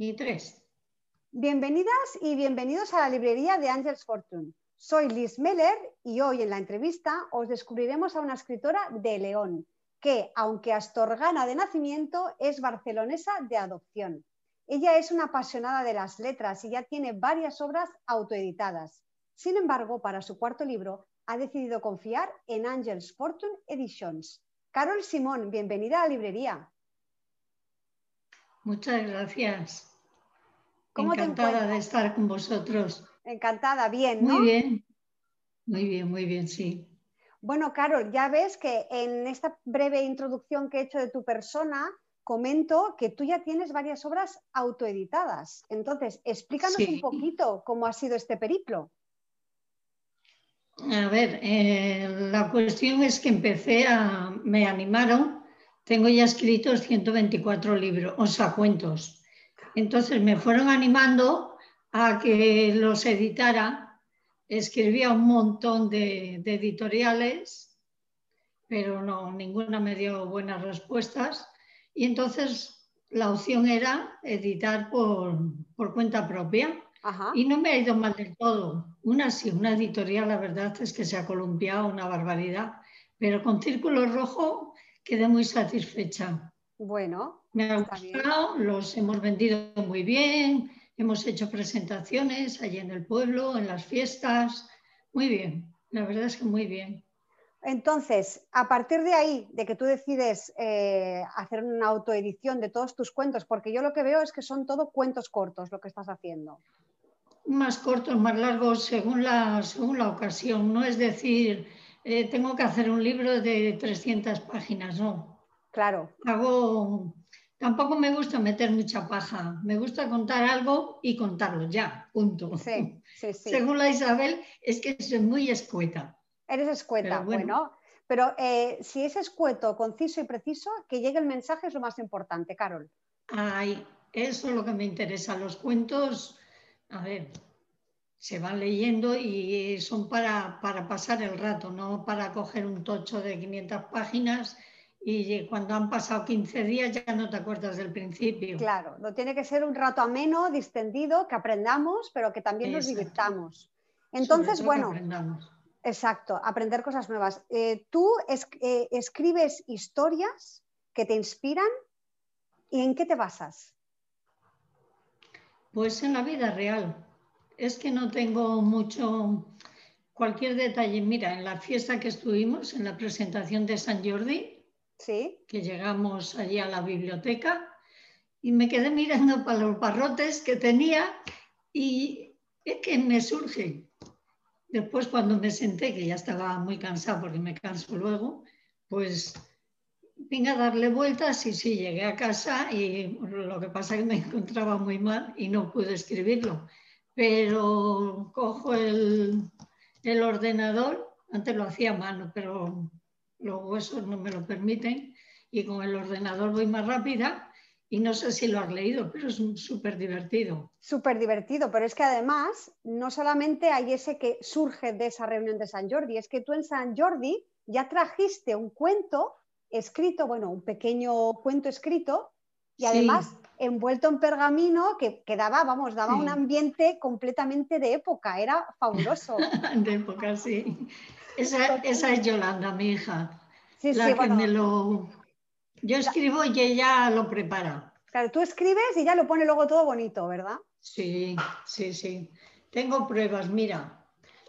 y tres. Bienvenidas y bienvenidos a la librería de Angels Fortune. Soy Liz Meller y hoy en la entrevista os descubriremos a una escritora de León, que, aunque astorgana de nacimiento, es barcelonesa de adopción. Ella es una apasionada de las letras y ya tiene varias obras autoeditadas. Sin embargo, para su cuarto libro ha decidido confiar en Angels Fortune Editions. Carol Simón, bienvenida a la librería. Muchas gracias. Encantada de estar con vosotros. Encantada, bien, ¿no? Muy bien, muy bien, muy bien, sí. Bueno, Carol, ya ves que en esta breve introducción que he hecho de tu persona, comento que tú ya tienes varias obras autoeditadas. Entonces, explícanos un poquito cómo ha sido este periplo. A ver, eh, la cuestión es que empecé a, me animaron, tengo ya escritos 124 libros, o sea, cuentos. Entonces me fueron animando a que los editara escribía un montón de, editoriales, pero no, ninguna me dio buenas respuestas. Y entonces la opción era editar por, cuenta propia. Y no me ha ido mal del todo. Una sí, una editorial, la verdad es que se ha columpiado una barbaridad. Pero con Círculo Rojo quedé muy satisfecha. Bueno, me ha gustado, los hemos vendido muy bien, Hemos hecho presentaciones allí en el pueblo, en las fiestas. Muy bien, la verdad es que muy bien. Entonces, a partir de ahí, de que tú decides eh, hacer una autoedición de todos tus cuentos, porque yo lo que veo es que son todo cuentos cortos lo que estás haciendo. Más cortos, más largos, según la, según la ocasión. No es decir, eh, tengo que hacer un libro de 300 páginas, no. Claro. Hago Tampoco me gusta meter mucha paja. Me gusta contar algo y contarlo ya, punto. Sí, sí, sí. Según la Isabel, es que soy muy escueta. Eres escueta, bueno. Pero eh, si es escueto, conciso y preciso, que llegue el mensaje es lo más importante, Carol. Ay, eso es lo que me interesa. Los cuentos, a ver, se van leyendo y son para, para pasar el rato, no para coger un tocho de 500 páginas y cuando han pasado 15 días ya no te acuerdas del principio. Claro, no tiene que ser un rato ameno, distendido, que aprendamos, pero que también nos divirtamos. Entonces, bueno, exacto, aprender cosas nuevas. Eh, ¿Tú eh, escribes historias que te inspiran y en qué te basas? Pues en la vida real. Es que no tengo mucho, cualquier detalle. Mira, en la fiesta que estuvimos, en la presentación de San Jordi, que llegamos allí a la biblioteca y me quedé mirando para los barrotes que tenía y es que me surge. Después cuando me senté, que ya estaba muy cansado porque me canso luego, pues vine a darle vueltas y sí, llegué a casa y lo que pasa es que me encontraba muy mal y no pude escribirlo. Pero cojo el, el ordenador, antes lo hacía a mano, pero los huesos no me lo permiten y con el ordenador voy más rápida y no sé si lo has leído, pero es súper divertido. Súper divertido, pero es que además no solamente hay ese que surge de esa reunión de San Jordi, es que tú en San Jordi ya trajiste un cuento escrito, bueno, un pequeño cuento escrito y además envuelto en pergamino que, daba, vamos, daba un ambiente completamente de época, era fabuloso. de época, sí. Esa, es Yolanda, mi hija. Sí, la que me lo... Yo escribo y ella lo prepara. Claro, tú escribes y ya lo pone luego todo bonito, ¿verdad? Sí, sí, sí. Tengo pruebas, mira.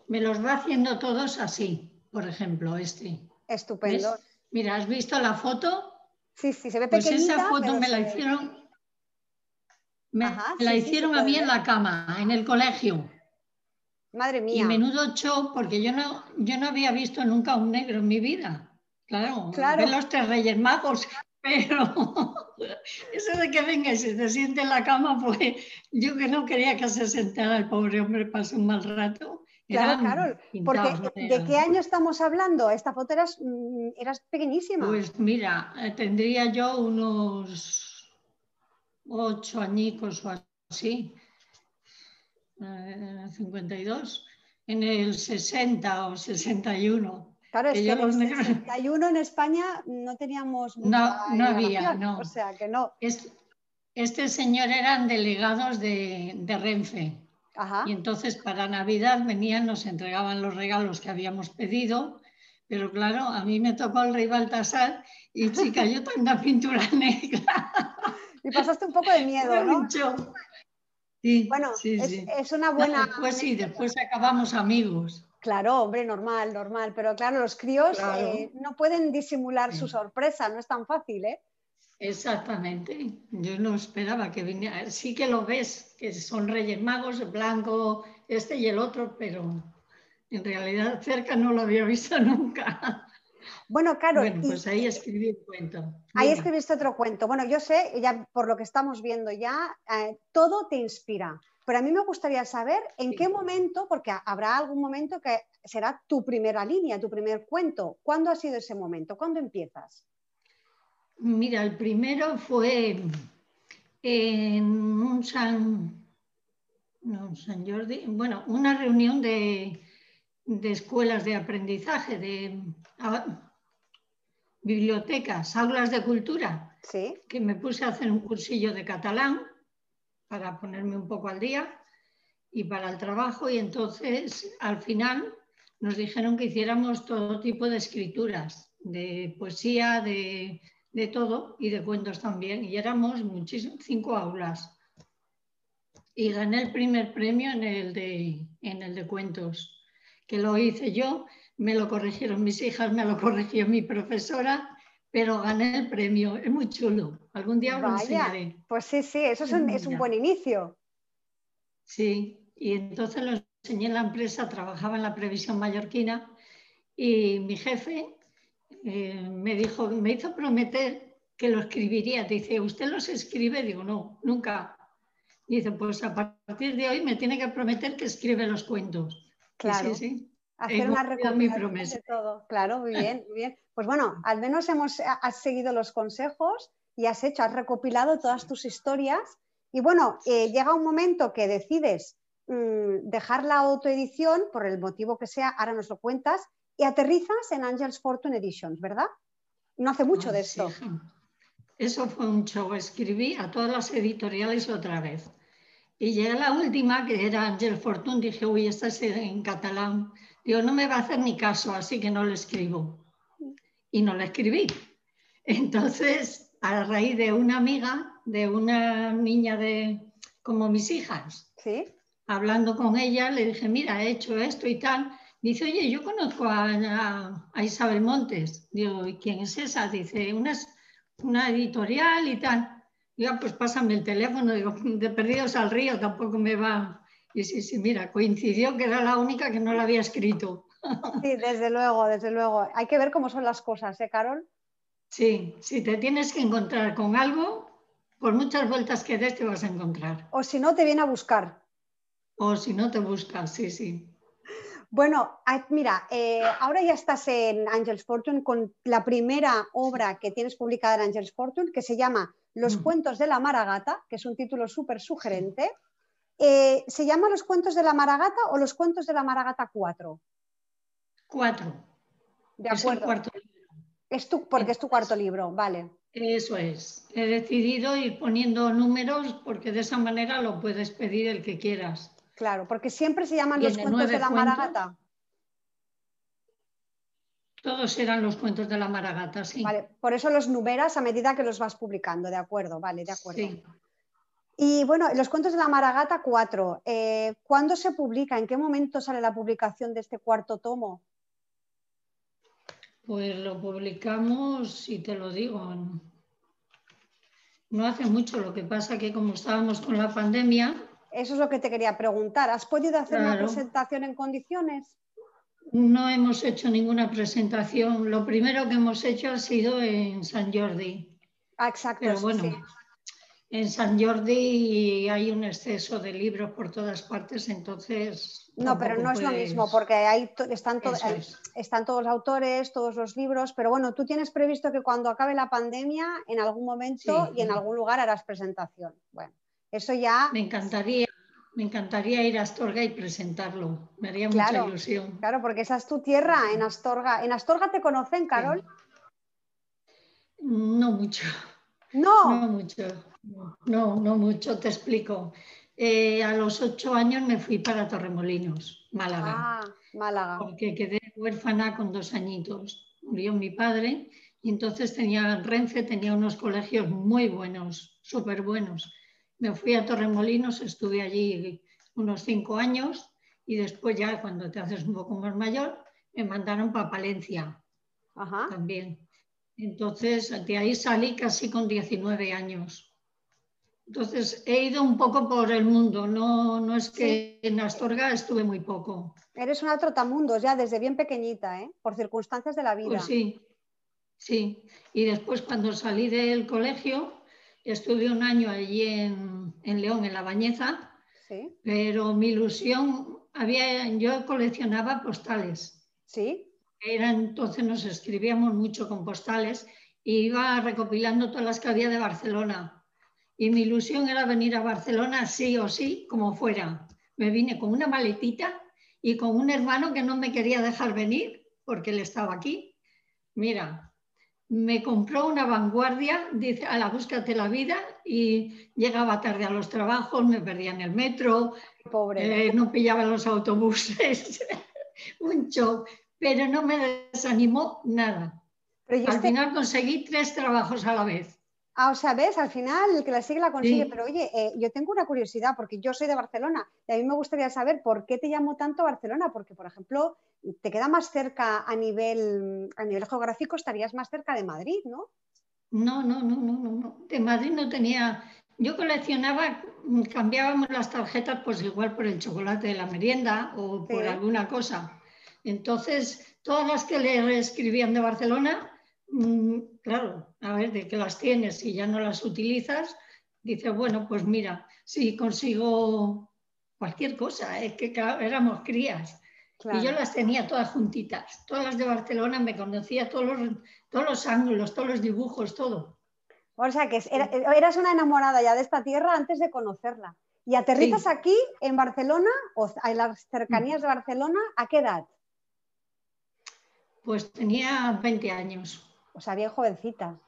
Me los va haciendo todos así, por ejemplo, este. Estupendo. Mira, ¿has visto la foto? Sí, sí, se ve pues esa foto me la hicieron, me la hicieron a mí en la cama, en el colegio. Madre mía. Y menudo show, porque yo no, yo no había visto nunca un negro en mi vida. Claro, claro. los tres reyes magos, pero eso de que venga y se te siente en la cama, pues yo que no quería que se sentara el pobre hombre, pasó un mal rato. Claro, claro, porque ¿de qué año estamos hablando? Esta foto eras, mm, eras pequeñísima. Pues mira, eh, tendría yo unos ocho añicos o así. 52, eh, en el 60 o 61. Claro, es que, en el 61 en España no teníamos No, no había, no. O sea que no. Es, Este señor eran delegados de, Renfe. Y entonces para Navidad venían, nos entregaban los regalos que habíamos pedido, pero claro, a mí me tocó el rey Baltasar y chica, yo tanta pintura negra. Y pasaste un poco de miedo, ¿no? Sí, bueno, es, una buena... después sí, después acabamos amigos. Claro, hombre, normal, normal. Pero claro, los críos eh, no pueden disimular su sorpresa, no es tan fácil, ¿eh? Exactamente. Yo no esperaba que viniera. Sí que lo ves, que son Reyes Magos, blanco, este y el otro, pero en realidad cerca no lo había visto nunca. Bueno, claro. Bueno, pues ahí escribí un cuento. Ahí escribiste otro cuento. Bueno, yo sé, ya por lo que estamos viendo ya, eh, todo te inspira. Pero a mí me gustaría saber en qué momento, porque habrá algún momento que será tu primera línea, tu primer cuento. ¿Cuándo ha sido ese momento? ¿Cuándo empiezas? Mira, el primero fue en un San, no, San Jordi, bueno, una reunión de, de escuelas de aprendizaje, de bibliotecas, aulas de cultura, ¿Sí? que me puse a hacer un cursillo de catalán para ponerme un poco al día y para el trabajo y entonces al final nos dijeron que hiciéramos todo tipo de escrituras, de poesía, de, todo y de cuentos también. Y éramos muchísimos, cinco aulas. Y gané el primer premio en el, de, en el de cuentos, que lo hice yo me lo corrigieron mis hijas, me lo corrigió mi profesora, pero gané el premio. Es muy chulo. Algún día lo enseñaré. Pues sí, sí, eso es un, buen inicio. Sí, y entonces lo enseñé en la empresa, trabajaba en la previsión mallorquina y mi jefe eh, me dijo, me hizo prometer que lo escribiría. Dice, ¿usted los escribe? Digo, no, nunca. Dice, pues a partir de hoy me tiene que prometer que escribe los cuentos. Claro. Sí, sí hacer una recopilación de todo. Claro, muy bien, muy bien. Pues bueno, al menos hemos, has seguido los consejos y has hecho, has recopilado todas tus historias. Y bueno, eh, llega un momento que decides mm, dejar la autoedición, por el motivo que sea, ahora nos lo cuentas, y aterrizas en Angels Fortune Editions, ¿verdad? No hace mucho de esto. Eso fue un show. Escribí a todas las editoriales otra vez. Y llegué a la última, que era Angel Fortune, dije, uy, esta es en catalán Digo, no me va a hacer ni caso, así que no le escribo. Y no le escribí. Entonces, a raíz de una amiga, de una niña de como mis hijas, ¿Sí? hablando con ella, le dije, mira, he hecho esto y tal. Dice, oye, yo conozco a, Isabel Montes. Digo, ¿y quién es esa? Dice, una, una editorial y tal. Ah, pues pásame el teléfono. Digo, de perdidos al río tampoco me va y sí, sí, mira, coincidió que era la única que no la había escrito. Sí, desde luego, desde luego. Hay que ver cómo son las cosas, ¿eh, Carol? Sí, si te tienes que encontrar con algo, por muchas vueltas que des te vas a encontrar. O si no, te viene a buscar. O si no, te busca, sí, sí. Bueno, mira, eh, ahora ya estás en Angels Fortune con la primera obra que tienes publicada en Angels Fortune, que se llama Los cuentos de la Maragata, que es un título súper sugerente. Eh, ¿Se llama Los cuentos de la Maragata o Los cuentos de la Maragata 4? 4. De acuerdo. Es, tu, porque es tu cuarto libro, vale. Eso es. He decidido ir poniendo números porque de esa manera lo puedes pedir el que quieras. Claro, porque siempre se llaman los cuentos de la Maragata. Todos eran los cuentos de la Maragata, sí. Vale, por eso los numeras a medida que los vas publicando, de acuerdo, vale, de acuerdo. Sí. Y bueno, los cuentos de la Maragata 4, eh, ¿cuándo se publica? ¿En qué momento sale la publicación de este cuarto tomo? Pues lo publicamos, si te lo digo, no hace mucho. Lo que pasa que como estábamos con la pandemia... Eso es lo que te quería preguntar. ¿Has podido hacer una presentación en condiciones? No hemos hecho ninguna presentación. Lo primero que hemos hecho ha sido en San Jordi. Ah, exacto. Pero bueno, en San Jordi hay un exceso de libros por todas partes, entonces... No, pero no es lo mismo, porque hay, están, están todos los autores, todos los libros, pero bueno, tú tienes previsto que cuando acabe la pandemia, en algún momento y en algún lugar harás presentación. Bueno, eso ya... Me encantaría, me encantaría ir a Astorga y presentarlo, me haría mucha ilusión. Claro, porque esa es tu tierra, en Astorga. ¿En Astorga te conocen, Carol? No mucho. No. No mucho. No, no mucho, te explico. Eh, a los ocho años me fui para Torremolinos, Málaga. Ah, Málaga. Porque quedé huérfana con dos añitos. Murió mi padre y entonces tenía Renfe, tenía unos colegios muy buenos, súper buenos. Me fui a Torremolinos, estuve allí unos cinco años y después ya cuando te haces un poco más mayor me mandaron para Palencia también. Entonces de ahí salí casi con 19 años. Entonces he ido un poco por el mundo, no, no es que en Astorga estuve muy poco. Eres una trotamundos ya desde bien pequeñita, ¿eh? por circunstancias de la vida. Pues sí, sí. Y después cuando salí del colegio, estuve un año allí en, León, en La Bañeza, ¿Sí? pero mi ilusión, había, yo coleccionaba postales. Sí. Era, entonces nos escribíamos mucho con postales y iba recopilando todas las que había de Barcelona y mi ilusión era venir a Barcelona sí o sí, como fuera. Me vine con una maletita y con un hermano que no me quería dejar venir porque él estaba aquí. Mira, me compró una vanguardia, dice, a la búscate la vida y llegaba tarde a los trabajos, me perdía en el metro, Pobre. Eh, no pillaba los autobuses, un shock, pero no me desanimó nada. Al este final conseguí tres trabajos a la vez. Ah, o sea, ves, al final el que la sigue la consigue, pero oye, eh, yo tengo una curiosidad porque yo soy de Barcelona y a mí me gustaría saber por qué te llamo tanto Barcelona, porque por ejemplo, te queda más cerca a nivel, a nivel geográfico, estarías más cerca de Madrid, ¿no? No, no, no, no, no, de Madrid no tenía, yo coleccionaba, cambiábamos las tarjetas pues igual por el chocolate de la merienda o por alguna cosa. Entonces, todas las que le escribían de Barcelona, claro, a ver, de qué las tienes y ya no las utilizas, dices, bueno, pues mira, si consigo cualquier cosa, es que éramos crías. Y yo las tenía todas juntitas, todas las de Barcelona, me conocía todos los, todos los ángulos, todos los dibujos, todo. O sea, que eras una enamorada ya de esta tierra antes de conocerla. ¿Y aterrizas aquí, en Barcelona, o en las cercanías de Barcelona, a qué edad? Pues tenía 20 años. O sea, bien jovencita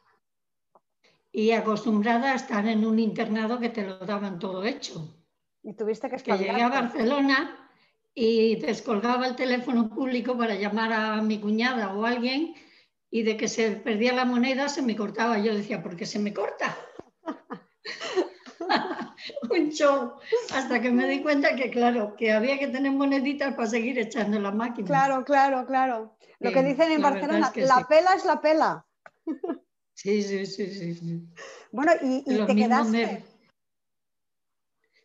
y acostumbrada a estar en un internado que te lo daban todo hecho. Y tuviste que Que llegué a Barcelona y descolgaba el teléfono público para llamar a mi cuñada o alguien y de que se perdía la moneda se me cortaba. Yo decía, ¿por qué se me corta? un show, hasta que me di cuenta que, claro, que había que tener moneditas para seguir echando la máquina. Claro, claro, claro. Lo que dicen en Barcelona, la pela es la pela. Sí, sí, sí, sí. Bueno, ¿y, te quedaste?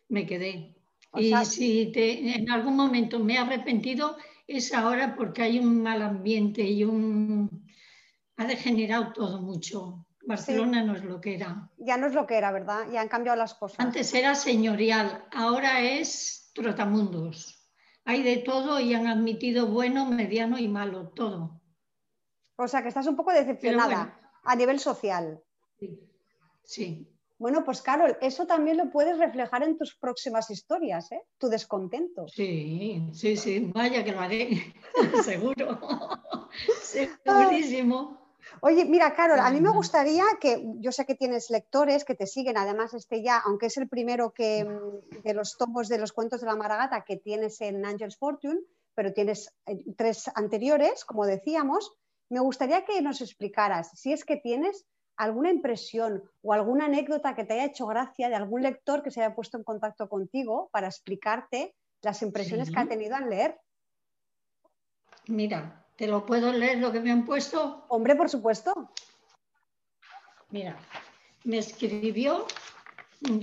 Me, quedé. y si en algún momento me he arrepentido, es ahora porque hay un mal ambiente y un... Ha degenerado todo mucho. Barcelona no es lo que era. Ya no es lo que era, ¿verdad? Ya han cambiado las cosas. Antes era señorial, ahora es trotamundos. Hay de todo y han admitido bueno, mediano y malo, todo. O sea que estás un poco decepcionada a nivel social. Sí. Bueno, pues Carol, eso también lo puedes reflejar en tus próximas historias, ¿eh? Tu descontento. Sí, sí, sí, vaya que lo haré, seguro. Segurísimo. Oye, mira, Carol, a mí me gustaría que, yo sé que tienes lectores que te siguen, además este ya, aunque es el primero que, mm, de los tomos de los cuentos de la Maragata que tienes en Angel's Fortune, pero tienes eh, tres anteriores, como decíamos, me gustaría que nos explicaras si es que tienes alguna impresión o alguna anécdota que te haya hecho gracia de algún lector que se haya puesto en contacto contigo para explicarte las impresiones que ha tenido al leer. Mira, ¿te lo puedo leer lo que me han puesto? Hombre, por supuesto. Mira, me escribió,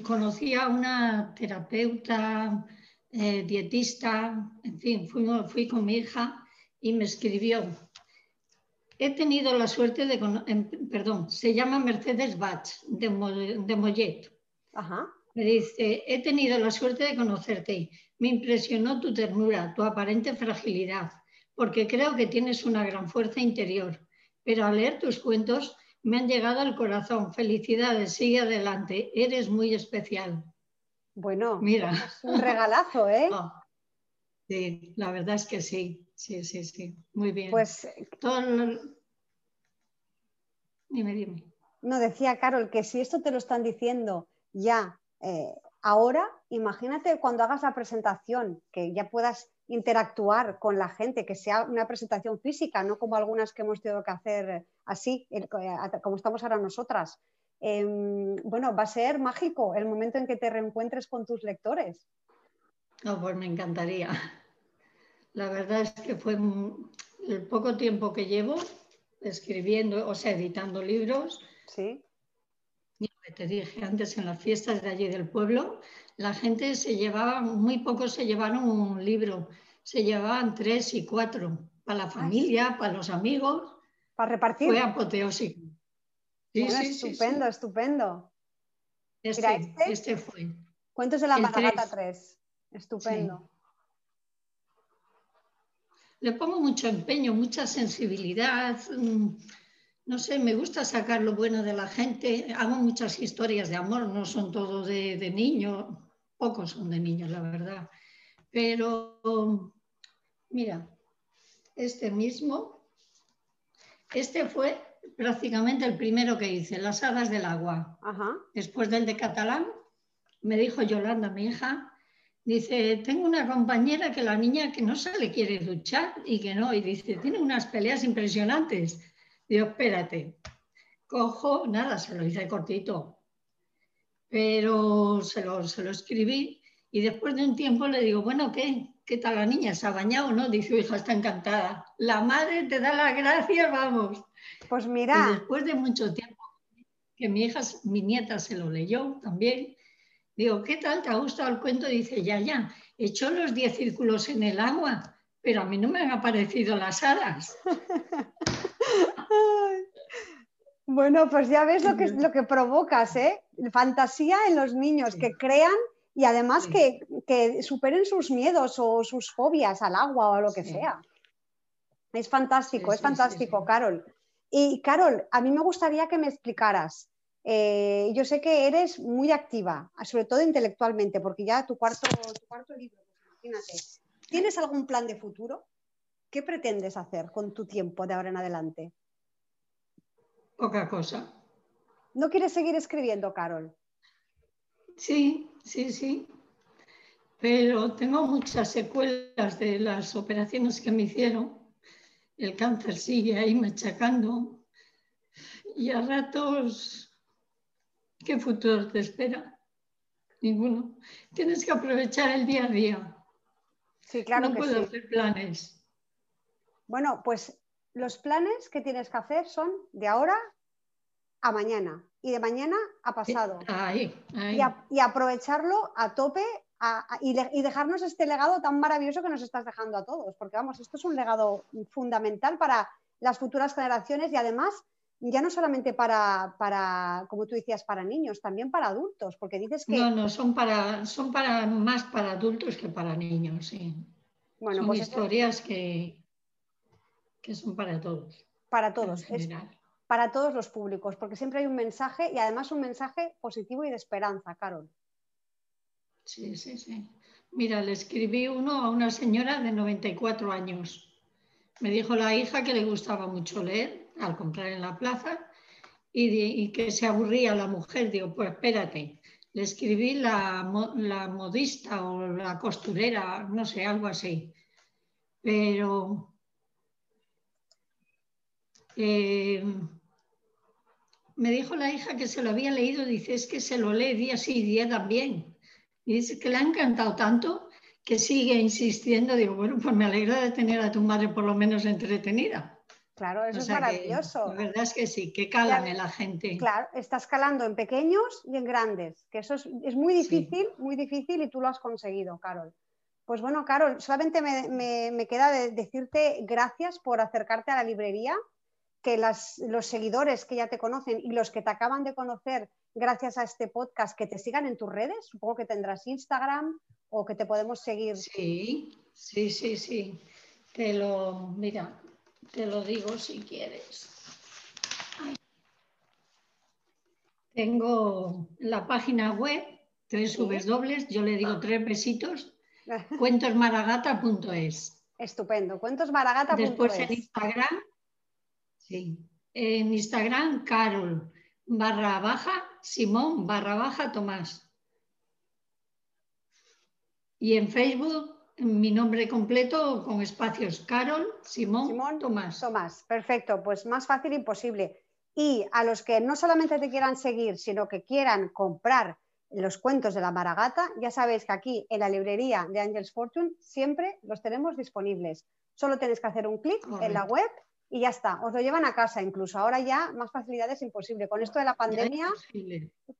conocí a una terapeuta, eh, dietista, en fin, fui con mi hija y me escribió He tenido la suerte de, perdón, se llama Mercedes Bach de, Mollet. Me dice, he tenido la suerte de conocerte. Me impresionó tu ternura, tu aparente fragilidad, porque creo que tienes una gran fuerza interior. Pero al leer tus cuentos me han llegado al corazón. Felicidades, sigue adelante. Eres muy especial. Bueno, mira. Es un regalazo, ¿eh? Ah, sí, la verdad es que sí. Sí, sí, sí, muy bien. Pues. Dime, dime. No, decía Carol que si esto te lo están diciendo ya eh, ahora, imagínate cuando hagas la presentación, que ya puedas interactuar con la gente, que sea una presentación física, no como algunas que hemos tenido que hacer así, como estamos ahora nosotras. Em, bueno, va a ser mágico el momento en que te reencuentres con tus lectores. No, pues me encantaría. La verdad es que fue el poco tiempo que llevo escribiendo, o sea, editando libros. Sí. Te dije antes, en las fiestas de allí del pueblo, la gente se llevaba, muy pocos se llevaron un libro, se llevaban tres y cuatro, para la familia, para los amigos. Para repartir. Fue apoteósico. Sí, sí, estupendo, estupendo. Este, este, este, fue. Cuentos de la Maragata 3. Estupendo. Le pongo mucho empeño, mucha sensibilidad. Mm, no sé, me gusta sacar lo bueno de la gente. Hago muchas historias de amor, no son todos de, de niños, pocos son de niños, la verdad. Pero, mira, este mismo, este fue prácticamente el primero que hice, Las hadas del agua. Después del de catalán, me dijo Yolanda, mi hija, dice, tengo una compañera que la niña que no se le quiere duchar y que no, y dice, tiene unas peleas impresionantes. Digo, espérate, cojo, nada, se lo hice cortito, pero se lo, se lo escribí y después de un tiempo le digo, bueno, ¿qué? ¿Qué tal la niña? ¿Se ha bañado o no? Dice, hija, está encantada. La madre te da las gracias, vamos. Pues mira. Y después de mucho tiempo que mi hija, mi nieta se lo leyó también, digo, ¿qué tal? ¿Te ha gustado el cuento? Dice, ya, ya, he hecho los 10 círculos en el agua, pero a mí no me han aparecido las hadas. bueno, pues ya ves lo que, lo que provocas, ¿eh? Fantasía en los niños, que crean y además que, que, superen sus miedos o sus fobias al agua o a lo que sea. Es fantástico, es fantástico, Carol. Y Carol, a mí me gustaría que me explicaras. Eh, yo sé que eres muy activa, sobre todo intelectualmente, porque ya tu cuarto, cuarto libro, pues imagínate. ¿Tienes algún plan de futuro? ¿Qué pretendes hacer con tu tiempo de ahora en adelante? Poca cosa. ¿No quieres seguir escribiendo, Carol? Sí, sí, sí. Pero tengo muchas secuelas de las operaciones que me hicieron el cáncer sigue ahí machacando y a ratos, ¿qué futuro te espera? Ninguno. Tienes que aprovechar el día a día. Sí, claro. No puedo hacer planes. Bueno, pues los planes que tienes que hacer son de ahora a mañana y de mañana a pasado. Ahí, Y, y, aprovecharlo a tope y, dejarnos este legado tan maravilloso que nos estás dejando a todos, porque vamos, esto es un legado fundamental para las futuras generaciones y además ya no solamente para, para, como tú decías, para niños, también para adultos, porque dices que... No, no, son, para, son para, más para adultos que para niños, sí. Bueno, son pues historias que, que son para todos. Para todos, para todos los públicos, porque siempre hay un mensaje y además un mensaje positivo y de esperanza, Carol. Sí, sí, sí. Mira, le escribí uno a una señora de 94 años. Me dijo la hija que le gustaba mucho leer al comprar en la plaza y, que se aburría la mujer. Digo, pues espérate. Le escribí la, modista o la costurera, no sé, algo así. Pero eh, me dijo la hija que se lo había leído, dice, es que se lo lee día sí, día también. Y dice que le ha encantado tanto que sigue insistiendo. Digo, bueno, pues me alegra de tener a tu madre por lo menos entretenida. Claro, eso es maravilloso. la verdad es que sí, que calan en la gente. Claro, estás calando en pequeños y en grandes, que eso es, muy difícil, muy difícil y tú lo has conseguido, Carol. Pues bueno, Carol, solamente me, queda decirte gracias por acercarte a la librería, que los seguidores que ya te conocen y los que te acaban de conocer gracias a este podcast que te sigan en tus redes. Supongo que tendrás Instagram o que te podemos seguir. Sí, sí, sí, sí. Te lo, mira, te lo digo si quieres. Tengo la página web, tres dobles, yo le digo tres besitos, cuentosmaragata.es. Estupendo, cuentosmaragata.es. Después en Instagram, sí, en Instagram, Carol barra baja Simón barra baja Tomás. Y en Facebook mi nombre completo con espacios, Carol, Simón, Tomás. Tomás, perfecto, pues más fácil imposible. Y a los que no solamente te quieran seguir, sino que quieran comprar los cuentos de la Maragata, ya sabéis que aquí en la librería de Angels Fortune siempre los tenemos disponibles. Solo tenéis que hacer un clic en la web y ya está, os lo llevan a casa incluso. Ahora ya más facilidades imposible. Con esto de la pandemia,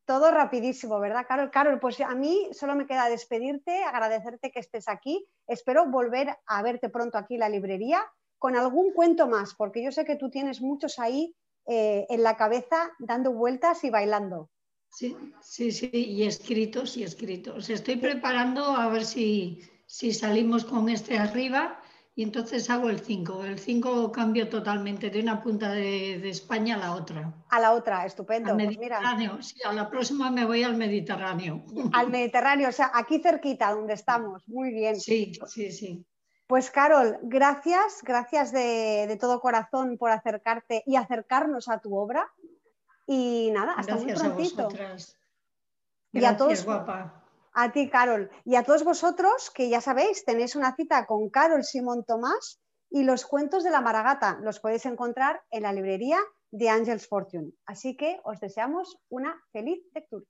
todo rapidísimo, ¿verdad, Carol? Carol, pues a mí solo me queda despedirte, agradecerte que estés aquí. Espero volver a verte pronto aquí en la librería con algún cuento más, porque yo sé que tú tienes muchos ahí eh, en la cabeza dando vueltas y bailando. Sí, sí, sí, y escritos y escritos. Estoy preparando a ver si, si salimos con este arriba y entonces hago el 5. El 5 cambio totalmente de una punta de, España a la otra. A la otra, estupendo. Al pues Mediterráneo, sí, a la próxima me voy al Mediterráneo. Al Mediterráneo, o sea, aquí cerquita donde estamos. Muy bien. Sí, sí, sí. Pues Carol, gracias, gracias de, todo corazón por acercarte y acercarnos a tu obra. Y nada, hasta muy prontito. y a todos, guapa. A ti, Carol. Y a todos vosotros, que ya sabéis, tenéis una cita con Carol Simón Tomás y los cuentos de la Maragata. Los podéis encontrar en la librería de Angels Fortune. Así que os deseamos una feliz lectura.